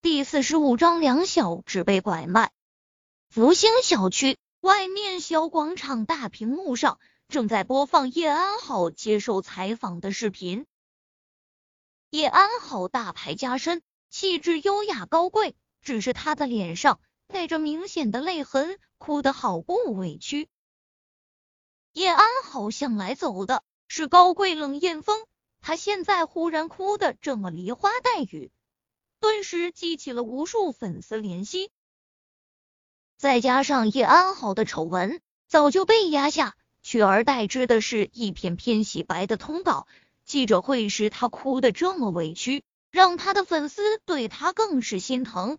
第四十五章两小只被拐卖。福星小区外面小广场大屏幕上正在播放叶安好接受采访的视频。叶安好大牌加身，气质优雅高贵，只是他的脸上带着明显的泪痕，哭得好不委屈。叶安好向来走的是高贵冷艳风，他现在忽然哭得这么梨花带雨，顿时激起了无数粉丝怜惜。再加上叶安好的丑闻早就被压下，取而代之的是一片片洗白的通道。记者会时，他哭的这么委屈，让他的粉丝对他更是心疼。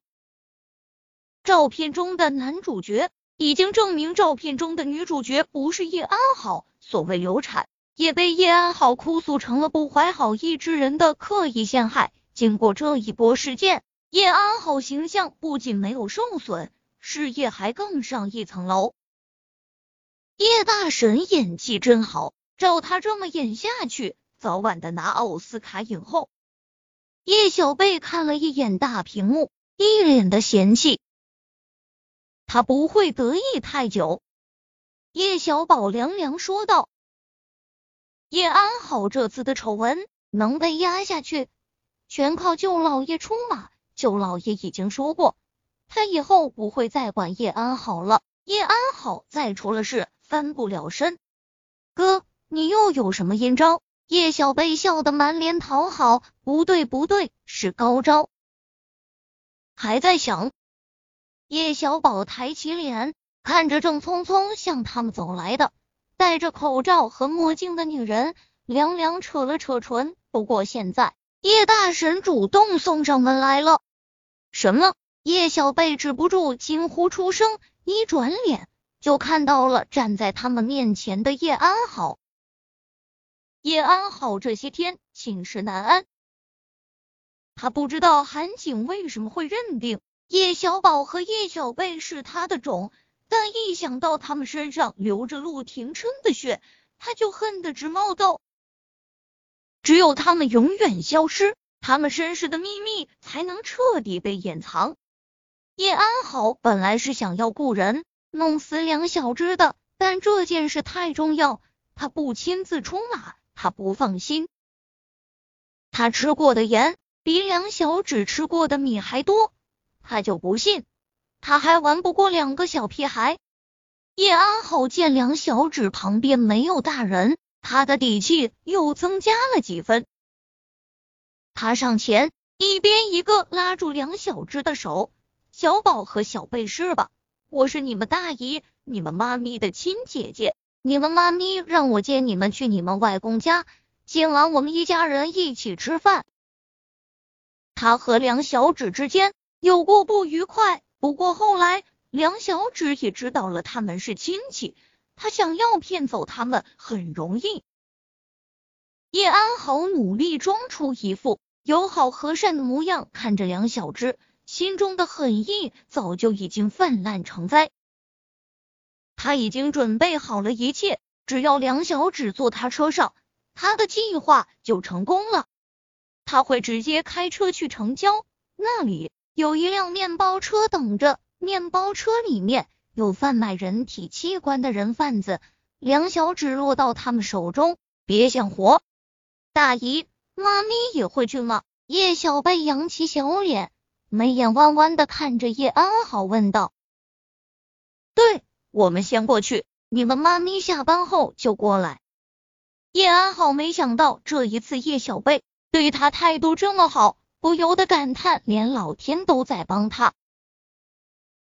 照片中的男主角已经证明，照片中的女主角不是叶安好。所谓流产，也被叶安好哭诉成了不怀好意之人的刻意陷害。经过这一波事件，叶安好形象不仅没有受损，事业还更上一层楼。叶大神演技真好，照他这么演下去。早晚的拿奥斯卡影后，叶小贝看了一眼大屏幕，一脸的嫌弃。他不会得意太久。叶小宝凉凉说道：“叶安好这次的丑闻能被压下去，全靠舅老爷出马。舅老爷已经说过，他以后不会再管叶安好了。叶安好再出了事，翻不了身。哥，你又有什么阴招？”叶小贝笑得满脸讨好，不对不对，是高招。还在想，叶小宝抬起脸，看着正匆匆向他们走来的戴着口罩和墨镜的女人，凉凉扯了扯唇。不过现在叶大神主动送上门来了，什么？叶小贝止不住惊呼出声，一转脸就看到了站在他们面前的叶安好。叶安好这些天寝食难安，他不知道韩景为什么会认定叶小宝和叶小贝是他的种，但一想到他们身上流着陆廷琛的血，他就恨得直冒痘。只有他们永远消失，他们身世的秘密才能彻底被掩藏。叶安好本来是想要雇人弄死梁小芝的，但这件事太重要，他不亲自出马。他不放心，他吃过的盐比梁小芷吃过的米还多，他就不信他还玩不过两个小屁孩。叶安好见梁小芷旁边没有大人，他的底气又增加了几分。他上前，一边一个拉住梁小芷的手：“小宝和小贝是吧？我是你们大姨，你们妈咪的亲姐姐。”你们妈咪让我接你们去你们外公家，今晚我们一家人一起吃饭。他和梁小芷之间有过不愉快，不过后来梁小芷也知道了他们是亲戚，他想要骗走他们很容易。叶安好努力装出一副友好和善的模样，看着梁小芷，心中的狠意早就已经泛滥成灾。他已经准备好了一切，只要梁小芷坐他车上，他的计划就成功了。他会直接开车去城郊，那里有一辆面包车等着，面包车里面有贩卖人体器官的人贩子。两小指落到他们手中，别想活。大姨，妈咪也会去吗？叶小贝扬起小脸，眉眼弯弯的看着叶安好问道。对。我们先过去，你们妈咪下班后就过来。叶安好没想到这一次叶小贝对他态度这么好，不由得感叹连老天都在帮他。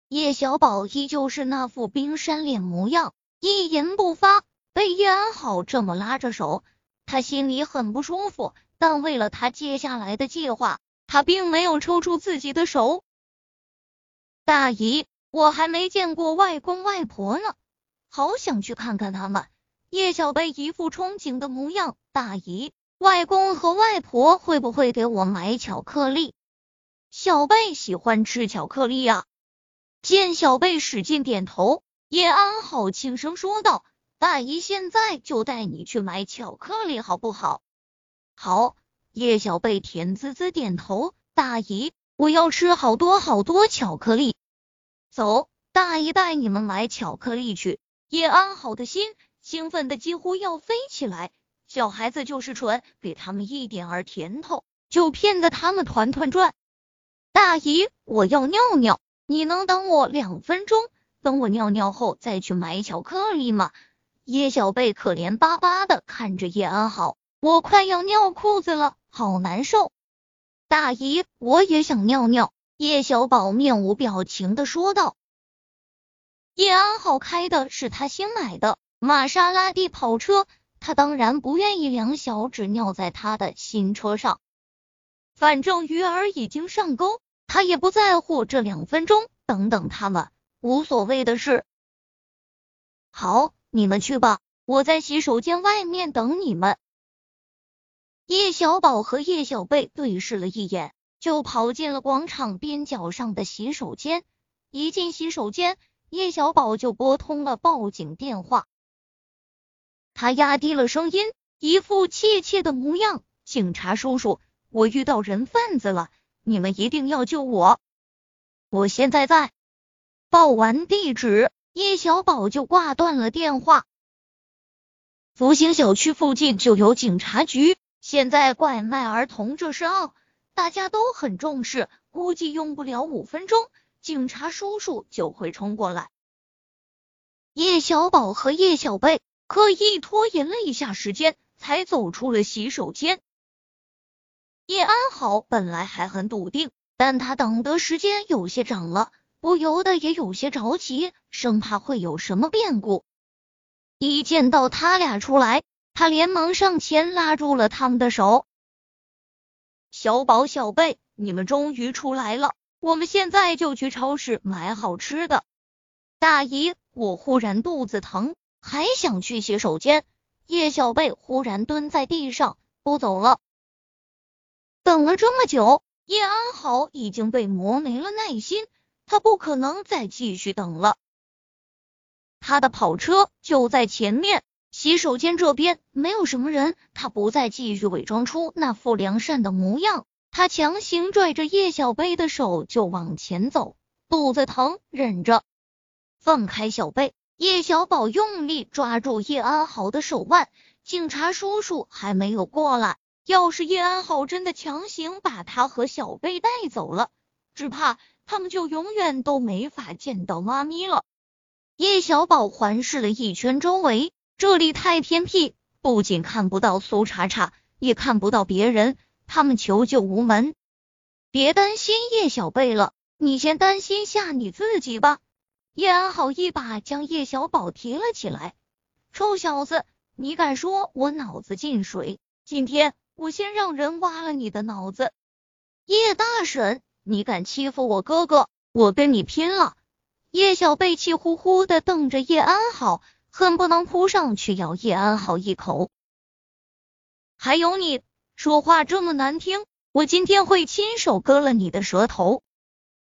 叶小宝依旧是那副冰山脸模样，一言不发。被叶安好这么拉着手，他心里很不舒服，但为了他接下来的计划，他并没有抽出自己的手。大姨。我还没见过外公外婆呢，好想去看看他们。叶小贝一副憧憬的模样。大姨，外公和外婆会不会给我买巧克力？小贝喜欢吃巧克力呀。见小贝使劲点头，叶安好轻声说道：“大姨现在就带你去买巧克力，好不好？”好。叶小贝甜滋滋点头。大姨，我要吃好多好多巧克力。走，大姨带你们买巧克力去。叶安好的心兴奋的几乎要飞起来。小孩子就是蠢，给他们一点儿甜头，就骗得他们团团转。大姨，我要尿尿，你能等我两分钟？等我尿尿后再去买巧克力吗？叶小贝可怜巴巴的看着叶安好，我快要尿裤子了，好难受。大姨，我也想尿尿。叶小宝面无表情的说道。叶安好开的是他新买的玛莎拉蒂跑车，他当然不愿意两小只尿在他的新车上。反正鱼儿已经上钩，他也不在乎这两分钟，等等他们，无所谓的事。好，你们去吧，我在洗手间外面等你们。叶小宝和叶小贝对视了一眼，就跑进了广场边角上的洗手间。一进洗手间，叶小宝就拨通了报警电话。他压低了声音，一副怯怯的模样：“警察叔叔，我遇到人贩子了，你们一定要救我！我现在在……”报完地址，叶小宝就挂断了电话。福星小区附近就有警察局。现在拐卖儿童这事案，大家都很重视，估计用不了五分钟，警察叔叔就会冲过来。叶小宝和叶小贝刻意拖延了一下时间，才走出了洗手间。叶安好本来还很笃定，但他等的时间有些长了，不由得也有些着急，生怕会有什么变故。一见到他俩出来。他连忙上前拉住了他们的手。小宝、小贝，你们终于出来了，我们现在就去超市买好吃的。大姨，我忽然肚子疼，还想去洗手间。叶小贝忽然蹲在地上，不走了。等了这么久，叶安好已经被磨没了耐心，他不可能再继续等了。他的跑车就在前面。洗手间这边没有什么人，他不再继续伪装出那副良善的模样，他强行拽着叶小贝的手就往前走，肚子疼，忍着。放开小贝，叶小宝用力抓住叶安好的手腕。警察叔叔还没有过来，要是叶安好真的强行把他和小贝带走了，只怕他们就永远都没法见到妈咪了。叶小宝环视了一圈周围。这里太偏僻，不仅看不到苏茶茶，也看不到别人，他们求救无门。别担心叶小贝了，你先担心下你自己吧。叶安好一把将叶小宝提了起来。臭小子，你敢说我脑子进水？今天我先让人挖了你的脑子。叶大婶，你敢欺负我哥哥，我跟你拼了！叶小贝气呼呼的瞪着叶安好。恨不能扑上去咬叶安好一口。还有你，说话这么难听，我今天会亲手割了你的舌头。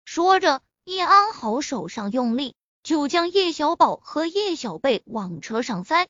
说着，叶安好手上用力，就将叶小宝和叶小贝往车上塞。